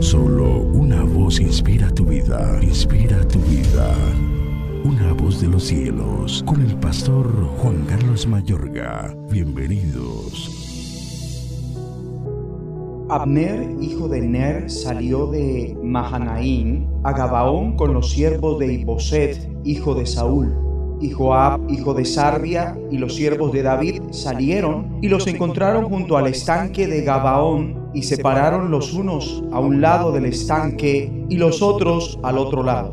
Solo una voz inspira tu vida, inspira tu vida. Una voz de los cielos, con el pastor Juan Carlos Mayorga. Bienvenidos. Abner, hijo de Ner, salió de Mahanaín a Gabaón con los siervos de Iboset, hijo de Saúl. Y Joab, hijo de Sarbia, y los siervos de David salieron y los encontraron junto al estanque de Gabaón y separaron los unos a un lado del estanque y los otros al otro lado.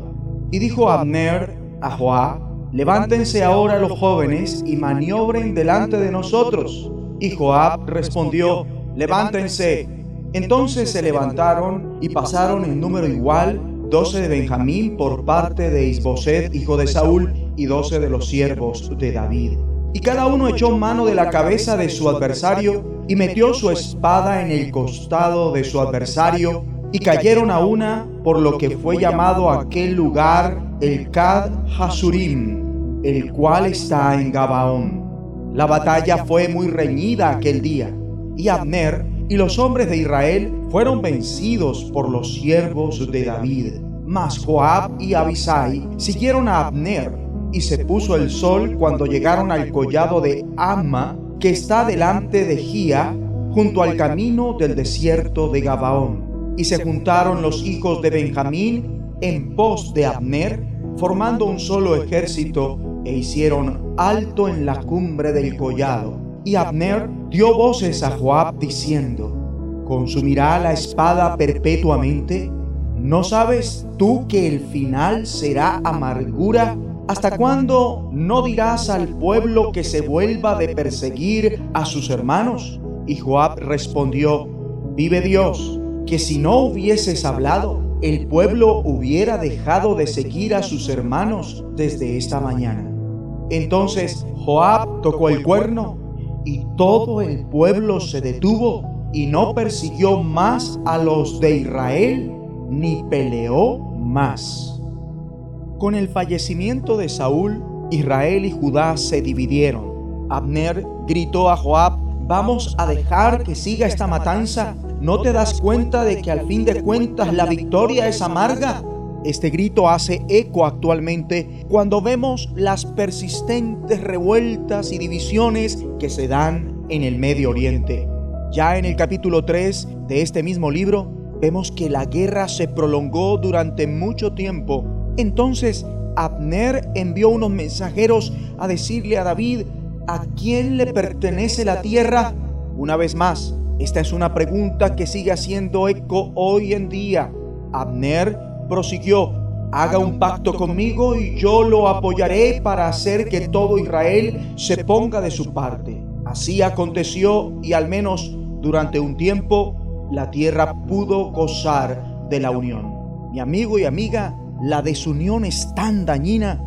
Y dijo Abner a Joab, levántense ahora los jóvenes y maniobren delante de nosotros. Y Joab respondió, levántense. Entonces se levantaron y pasaron en número igual doce de Benjamín por parte de Isboset, hijo de Saúl, y doce de los siervos de David. Y cada uno echó mano de la cabeza de su adversario y metió su espada en el costado de su adversario y cayeron a una por lo que fue llamado aquel lugar el Kad Hasurim, el cual está en Gabaón. La batalla fue muy reñida aquel día y Abner y los hombres de Israel fueron vencidos por los siervos de David. Mas Joab y Abisai siguieron a Abner y se puso el sol cuando llegaron al collado de Amma, que está delante de Gía, junto al camino del desierto de Gabaón. Y se juntaron los hijos de Benjamín en pos de Abner, formando un solo ejército, e hicieron alto en la cumbre del collado. Y Abner dio voces a Joab diciendo, ¿Consumirá la espada perpetuamente? ¿No sabes tú que el final será amargura ¿Hasta cuándo no dirás al pueblo que se vuelva de perseguir a sus hermanos? Y Joab respondió, vive Dios, que si no hubieses hablado, el pueblo hubiera dejado de seguir a sus hermanos desde esta mañana. Entonces Joab tocó el cuerno y todo el pueblo se detuvo y no persiguió más a los de Israel ni peleó más. Con el fallecimiento de Saúl, Israel y Judá se dividieron. Abner gritó a Joab, vamos a dejar que siga esta matanza. ¿No te das cuenta de que al fin de cuentas la victoria es amarga? Este grito hace eco actualmente cuando vemos las persistentes revueltas y divisiones que se dan en el Medio Oriente. Ya en el capítulo 3 de este mismo libro vemos que la guerra se prolongó durante mucho tiempo entonces Abner envió unos mensajeros a decirle a David, ¿a quién le pertenece la tierra? Una vez más, esta es una pregunta que sigue haciendo eco hoy en día. Abner prosiguió, haga un pacto conmigo y yo lo apoyaré para hacer que todo Israel se ponga de su parte. Así aconteció y al menos durante un tiempo la tierra pudo gozar de la unión. Mi amigo y amiga, la desunión es tan dañina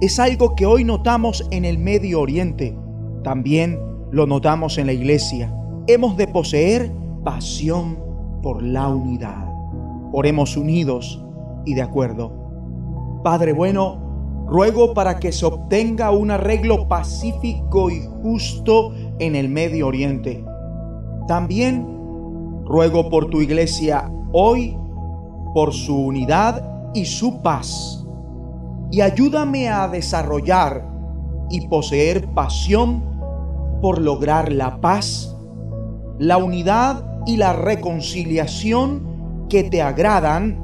es algo que hoy notamos en el Medio Oriente. También lo notamos en la iglesia. Hemos de poseer pasión por la unidad. Oremos unidos y de acuerdo. Padre bueno, ruego para que se obtenga un arreglo pacífico y justo en el Medio Oriente. También ruego por tu iglesia hoy, por su unidad y su paz. Y ayúdame a desarrollar y poseer pasión por lograr la paz, la unidad y la reconciliación que te agradan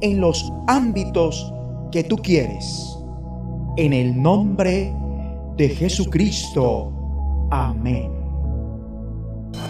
en los ámbitos que tú quieres. En el nombre de Jesucristo. Amén.